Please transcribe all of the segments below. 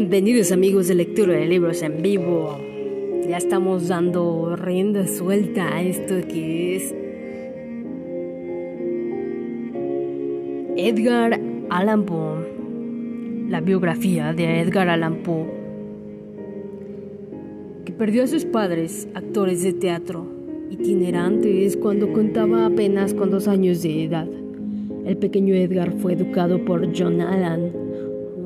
Bienvenidos amigos de lectura de libros en vivo. Ya estamos dando rienda suelta a esto que es Edgar Allan Poe. La biografía de Edgar Allan Poe, que perdió a sus padres, actores de teatro, itinerantes cuando contaba apenas con dos años de edad. El pequeño Edgar fue educado por John Allan,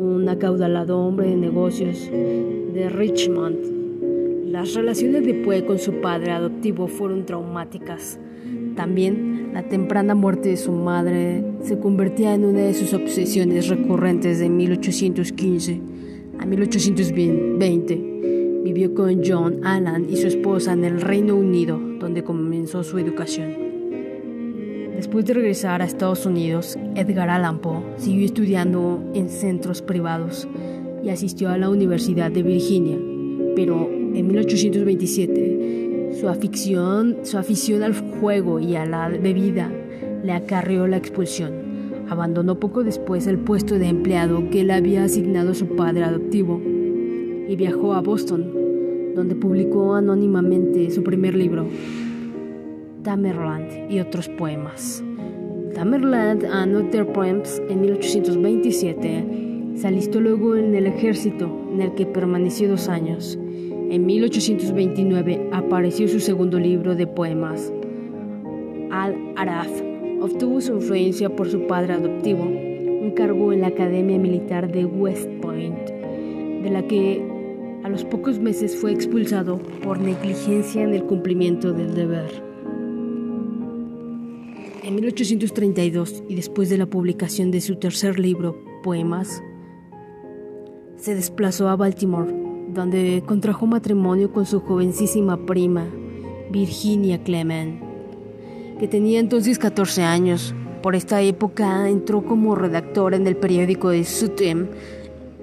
un acaudalado hombre de negocios de Richmond. Las relaciones de Poe con su padre adoptivo fueron traumáticas. También la temprana muerte de su madre se convertía en una de sus obsesiones recurrentes de 1815 a 1820. Vivió con John Allan y su esposa en el Reino Unido, donde comenzó su educación. Después de regresar a Estados Unidos, Edgar Allan Poe siguió estudiando en centros privados y asistió a la Universidad de Virginia, pero en 1827 su afición, su afición al juego y a la bebida le acarreó la expulsión. Abandonó poco después el puesto de empleado que le había asignado su padre adoptivo y viajó a Boston, donde publicó anónimamente su primer libro, Tamerland y otros poemas. Tamerland and Other Poems en 1827 se alistó luego en el ejército, en el que permaneció dos años. En 1829 apareció su segundo libro de poemas, Al-Araf. Obtuvo su influencia por su padre adoptivo, un cargo en la Academia Militar de West Point, de la que a los pocos meses fue expulsado por negligencia en el cumplimiento del deber. En 1832, y después de la publicación de su tercer libro, Poemas, se desplazó a Baltimore, donde contrajo matrimonio con su jovencísima prima, Virginia Clement, que tenía entonces 14 años. Por esta época entró como redactor en el periódico de Sutem,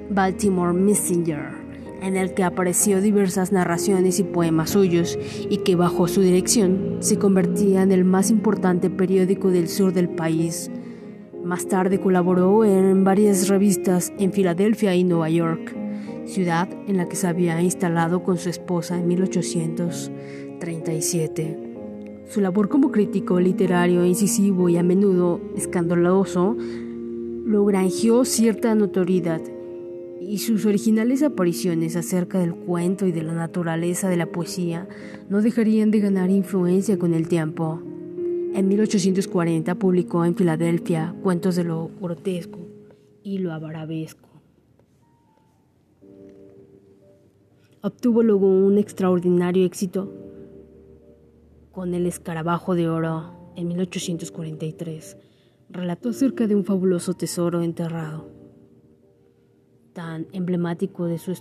Baltimore Messenger en el que apareció diversas narraciones y poemas suyos y que bajo su dirección se convertía en el más importante periódico del sur del país. Más tarde colaboró en varias revistas en Filadelfia y Nueva York, ciudad en la que se había instalado con su esposa en 1837. Su labor como crítico literario incisivo y a menudo escandaloso lo cierta notoriedad y sus originales apariciones acerca del cuento y de la naturaleza de la poesía no dejarían de ganar influencia con el tiempo. En 1840 publicó en Filadelfia cuentos de lo grotesco y lo avarabesco. Obtuvo luego un extraordinario éxito con El escarabajo de oro en 1843. Relató acerca de un fabuloso tesoro enterrado tan emblemático de su,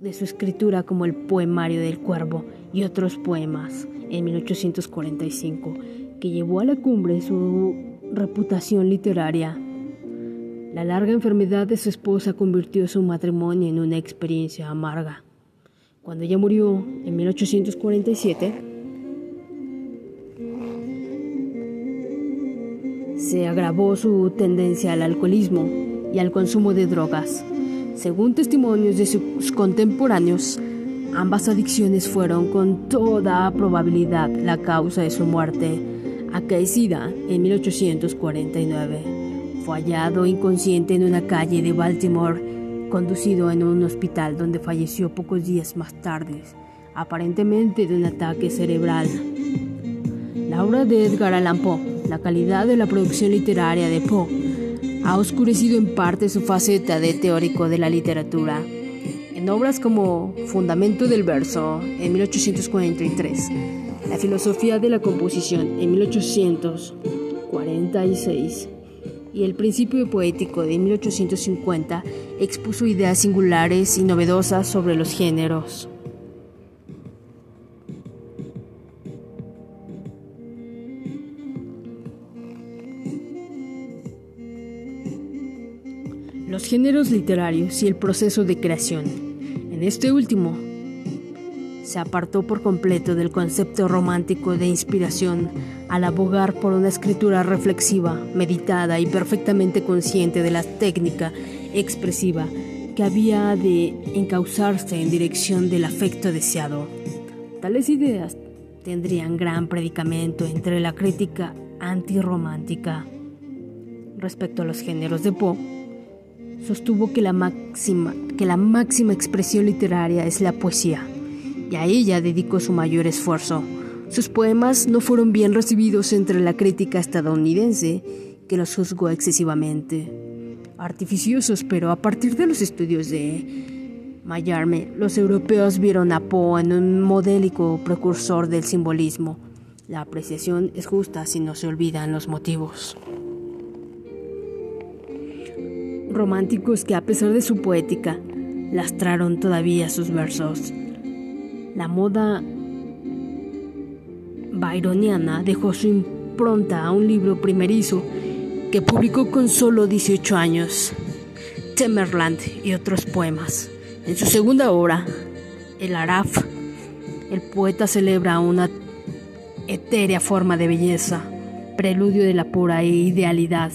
de su escritura como el poemario del cuervo y otros poemas en 1845, que llevó a la cumbre su reputación literaria. La larga enfermedad de su esposa convirtió su matrimonio en una experiencia amarga. Cuando ella murió en 1847, se agravó su tendencia al alcoholismo y al consumo de drogas. Según testimonios de sus contemporáneos, ambas adicciones fueron con toda probabilidad la causa de su muerte, acaecida en 1849. Fue hallado inconsciente en una calle de Baltimore, conducido en un hospital donde falleció pocos días más tarde, aparentemente de un ataque cerebral. La obra de Edgar Allan Poe, la calidad de la producción literaria de Poe, ha oscurecido en parte su faceta de teórico de la literatura. En obras como Fundamento del Verso, en 1843, La Filosofía de la Composición, en 1846, y El Principio Poético, de 1850, expuso ideas singulares y novedosas sobre los géneros. Géneros literarios y el proceso de creación. En este último, se apartó por completo del concepto romántico de inspiración al abogar por una escritura reflexiva, meditada y perfectamente consciente de la técnica expresiva que había de encauzarse en dirección del afecto deseado. Tales ideas tendrían gran predicamento entre la crítica antirromántica. Respecto a los géneros de Poe, sostuvo que la máxima, que la máxima expresión literaria es la poesía, y a ella dedicó su mayor esfuerzo. Sus poemas no fueron bien recibidos entre la crítica estadounidense, que los juzgó excesivamente artificiosos, pero a partir de los estudios de Mayarme, los europeos vieron a Poe en un modélico precursor del simbolismo. La apreciación es justa si no se olvidan los motivos. Románticos que a pesar de su poética, lastraron todavía sus versos. La moda byroniana dejó su impronta a un libro primerizo que publicó con solo 18 años, Temerland y otros poemas. En su segunda obra, El Araf, el poeta celebra una etérea forma de belleza, preludio de la pura idealidad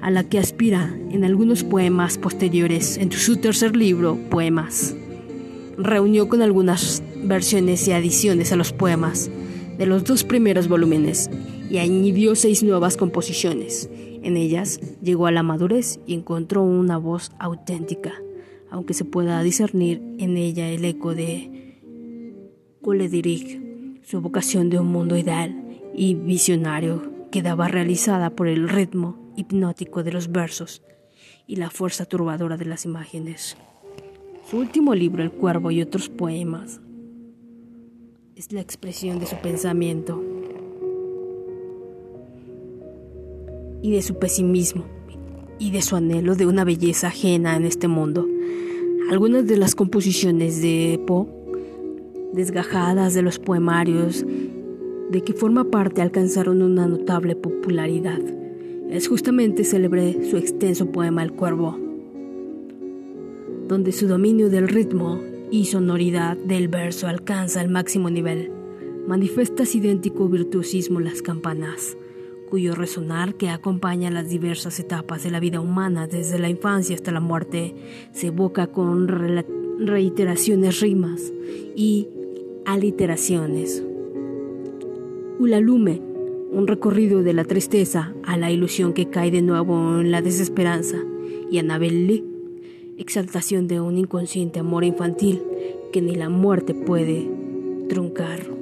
a la que aspira en algunos poemas posteriores. En su tercer libro, Poemas, reunió con algunas versiones y adiciones a los poemas de los dos primeros volúmenes y añadió seis nuevas composiciones. En ellas llegó a la madurez y encontró una voz auténtica, aunque se pueda discernir en ella el eco de Coledirich, su vocación de un mundo ideal y visionario quedaba realizada por el ritmo hipnótico de los versos y la fuerza turbadora de las imágenes. Su último libro, El Cuervo y otros poemas, es la expresión de su pensamiento y de su pesimismo y de su anhelo de una belleza ajena en este mundo. Algunas de las composiciones de Poe, desgajadas de los poemarios de que forma parte, alcanzaron una notable popularidad. Es justamente célebre su extenso poema El Cuervo, donde su dominio del ritmo y sonoridad del verso alcanza el máximo nivel. Manifiestas idéntico virtuosismo las campanas cuyo resonar que acompaña las diversas etapas de la vida humana desde la infancia hasta la muerte, se evoca con reiteraciones rimas y aliteraciones. Ulalume, un recorrido de la tristeza a la ilusión que cae de nuevo en la desesperanza, y Annabelle exaltación de un inconsciente amor infantil que ni la muerte puede truncar.